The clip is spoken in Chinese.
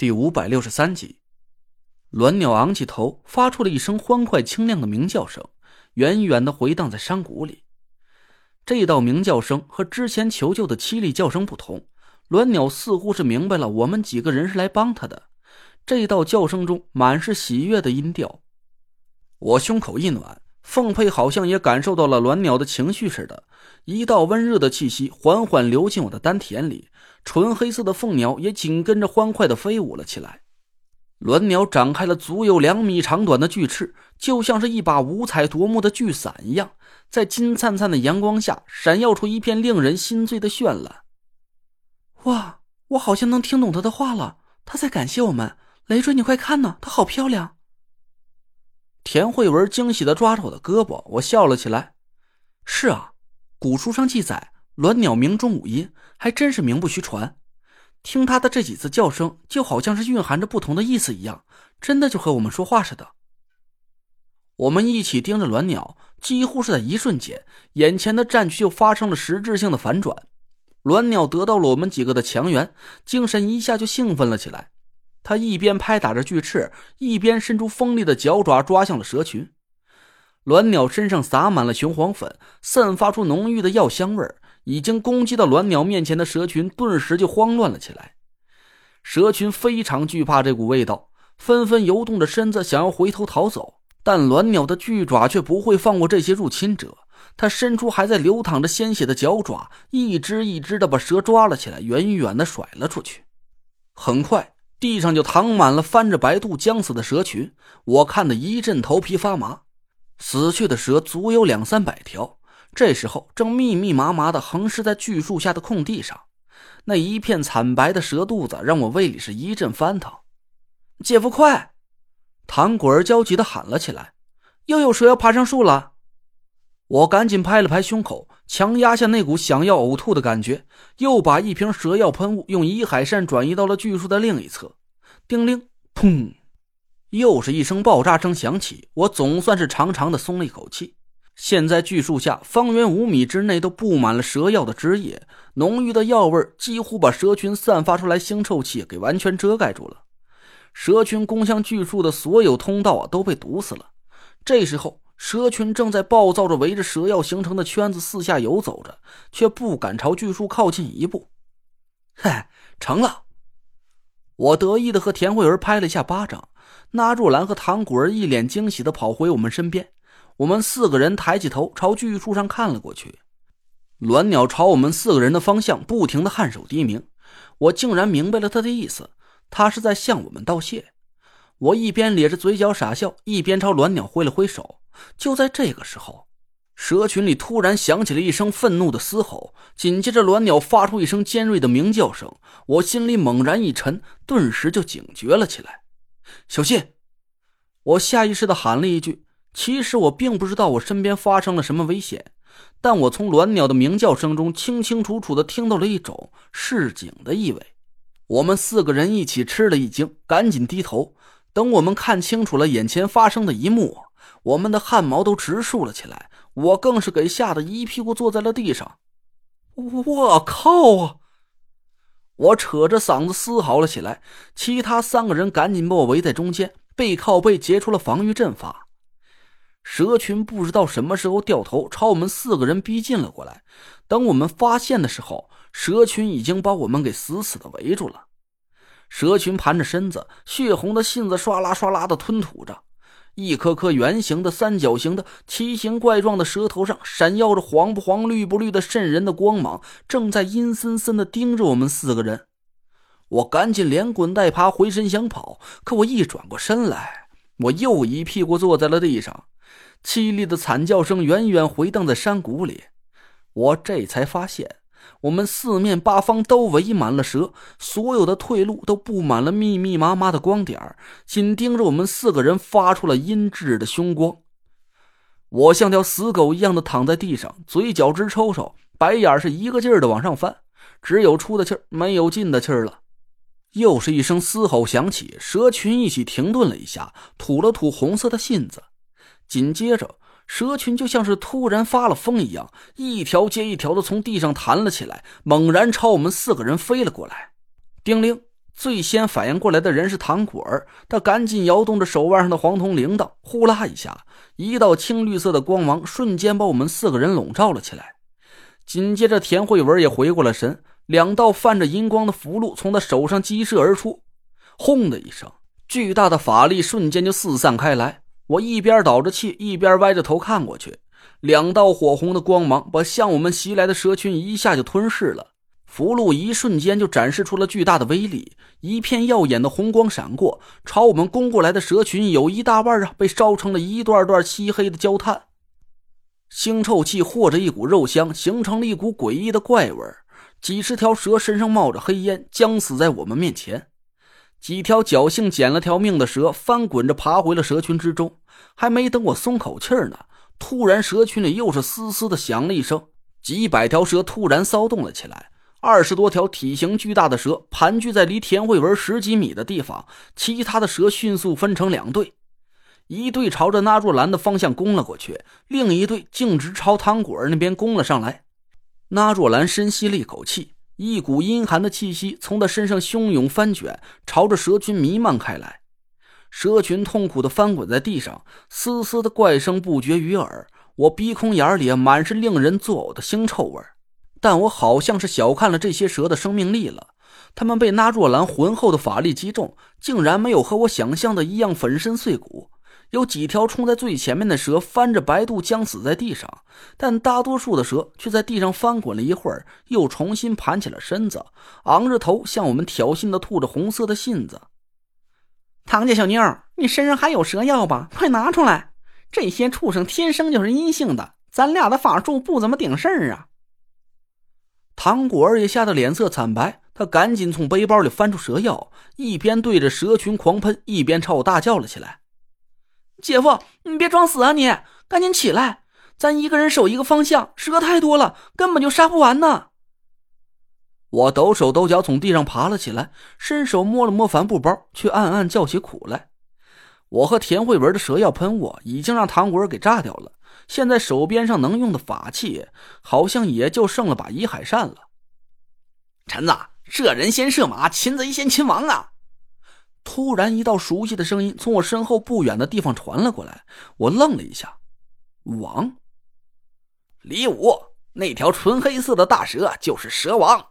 第五百六十三集，鸾鸟昂起头，发出了一声欢快清亮的鸣叫声，远远的回荡在山谷里。这道鸣叫声和之前求救的凄厉叫声不同，鸾鸟似乎是明白了我们几个人是来帮他的。这道叫声中满是喜悦的音调，我胸口一暖，凤佩好像也感受到了鸾鸟的情绪似的，一道温热的气息缓缓流进我的丹田里。纯黑色的凤鸟也紧跟着欢快的飞舞了起来，鸾鸟展开了足有两米长短的巨翅，就像是一把五彩夺目的巨伞一样，在金灿灿的阳光下闪耀出一片令人心醉的绚烂。哇，我好像能听懂他的话了，他在感谢我们。累赘，你快看呐，它好漂亮。田慧文惊喜的抓着我的胳膊，我笑了起来。是啊，古书上记载。鸾鸟鸣钟五音，还真是名不虚传。听它的这几次叫声，就好像是蕴含着不同的意思一样，真的就和我们说话似的。我们一起盯着鸾鸟，几乎是在一瞬间，眼前的战局就发生了实质性的反转。鸾鸟得到了我们几个的强援，精神一下就兴奋了起来。它一边拍打着巨翅，一边伸出锋利的脚爪抓向了蛇群。鸾鸟身上撒满了雄黄粉，散发出浓郁的药香味儿。已经攻击到鸾鸟面前的蛇群顿时就慌乱了起来，蛇群非常惧怕这股味道，纷纷游动着身子想要回头逃走，但鸾鸟的巨爪却不会放过这些入侵者，它伸出还在流淌着鲜血的脚爪，一只一只的把蛇抓了起来，远远的甩了出去。很快，地上就躺满了翻着白肚将死的蛇群，我看得一阵头皮发麻，死去的蛇足有两三百条。这时候，正密密麻麻的横尸在巨树下的空地上，那一片惨白的蛇肚子让我胃里是一阵翻腾。姐夫，快！唐果儿焦急的喊了起来：“又有蛇要爬上树了！”我赶紧拍了拍胸口，强压下那股想要呕吐的感觉，又把一瓶蛇药喷雾用遗海扇转移到了巨树的另一侧。叮铃，砰！又是一声爆炸声响起，我总算是长长的松了一口气。现在巨树下，方圆五米之内都布满了蛇药的汁液，浓郁的药味几乎把蛇群散发出来腥臭气给完全遮盖住了。蛇群攻向巨树的所有通道啊都被堵死了。这时候，蛇群正在暴躁着围着蛇药形成的圈子四下游走着，却不敢朝巨树靠近一步。嗨，成了！我得意的和田慧文拍了一下巴掌，那若兰和唐果儿一脸惊喜的跑回我们身边。我们四个人抬起头，朝巨树上看了过去。鸾鸟朝我们四个人的方向不停的颔首低鸣，我竟然明白了他的意思，他是在向我们道谢。我一边咧着嘴角傻笑，一边朝鸾鸟挥了挥手。就在这个时候，蛇群里突然响起了一声愤怒的嘶吼，紧接着鸾鸟发出一声尖锐的鸣叫声。我心里猛然一沉，顿时就警觉了起来。小心！我下意识的喊了一句。其实我并不知道我身边发生了什么危险，但我从鸾鸟的鸣叫声中清清楚楚的听到了一种示警的意味。我们四个人一起吃了一惊，赶紧低头。等我们看清楚了眼前发生的一幕，我们的汗毛都直竖了起来，我更是给吓得一屁股坐在了地上。我靠啊！我扯着嗓子嘶嚎了起来，其他三个人赶紧把我围在中间，背靠背结出了防御阵法。蛇群不知道什么时候掉头朝我们四个人逼近了过来。等我们发现的时候，蛇群已经把我们给死死的围住了。蛇群盘着身子，血红的信子唰啦唰啦的吞吐着，一颗颗圆形的、三角形的、奇形怪状的蛇头上闪耀着黄不黄、绿不绿的渗人的光芒，正在阴森森的盯着我们四个人。我赶紧连滚带爬回身想跑，可我一转过身来，我又一屁股坐在了地上。凄厉的惨叫声远远回荡在山谷里，我这才发现，我们四面八方都围满了蛇，所有的退路都布满了密密麻麻的光点紧盯着我们四个人，发出了阴鸷的凶光。我像条死狗一样的躺在地上，嘴角直抽抽，白眼是一个劲儿的往上翻，只有出的气儿，没有进的气儿了。又是一声嘶吼响起，蛇群一起停顿了一下，吐了吐红色的信子。紧接着，蛇群就像是突然发了疯一样，一条接一条的从地上弹了起来，猛然朝我们四个人飞了过来。叮铃，最先反应过来的人是唐果儿，他赶紧摇动着手腕上的黄铜铃铛，呼啦一下，一道青绿色的光芒瞬间把我们四个人笼罩了起来。紧接着，田慧文也回过了神，两道泛着银光的符箓从他手上激射而出，轰的一声，巨大的法力瞬间就四散开来。我一边倒着气，一边歪着头看过去，两道火红的光芒把向我们袭来的蛇群一下就吞噬了。符箓一瞬间就展示出了巨大的威力，一片耀眼的红光闪过，朝我们攻过来的蛇群有一大半啊被烧成了一段段漆黑的焦炭，腥臭气和着一股肉香，形成了一股诡异的怪味几十条蛇身上冒着黑烟，僵死在我们面前。几条侥幸捡了条命的蛇翻滚着爬回了蛇群之中，还没等我松口气呢，突然蛇群里又是嘶嘶的响了一声，几百条蛇突然骚动了起来。二十多条体型巨大的蛇盘踞在离田慧文十几米的地方，其他的蛇迅速分成两队，一队朝着纳若兰的方向攻了过去，另一队径直朝汤果儿那边攻了上来。纳若兰深吸了一口气，一股阴寒的气息从他身上汹涌翻卷，朝着蛇群弥漫开来。蛇群痛苦地翻滚在地上，嘶嘶的怪声不绝于耳，我鼻孔眼里满是令人作呕的腥臭味。但我好像是小看了这些蛇的生命力了，他们被那若兰浑厚的法力击中，竟然没有和我想象的一样粉身碎骨。有几条冲在最前面的蛇翻着白肚僵死在地上，但大多数的蛇却在地上翻滚了一会儿，又重新盘起了身子，昂着头向我们挑衅的吐着红色的信子。唐家小妞，你身上还有蛇药吧？快拿出来！这些畜生天生就是阴性的，咱俩的法术不怎么顶事儿啊！唐果儿也吓得脸色惨白，他赶紧从背包里翻出蛇药，一边对着蛇群狂喷，一边朝我大叫了起来：“姐夫，你别装死啊！你赶紧起来，咱一个人守一个方向，蛇太多了，根本就杀不完呢！”我抖手抖脚从地上爬了起来，伸手摸了摸帆布包，却暗暗叫起苦来。我和田慧文的蛇药喷雾已经让唐果儿给炸掉了。现在手边上能用的法器，好像也就剩了把移海扇了。陈子，射人先射马，擒贼先擒王啊！突然，一道熟悉的声音从我身后不远的地方传了过来。我愣了一下，王，李武，那条纯黑色的大蛇就是蛇王。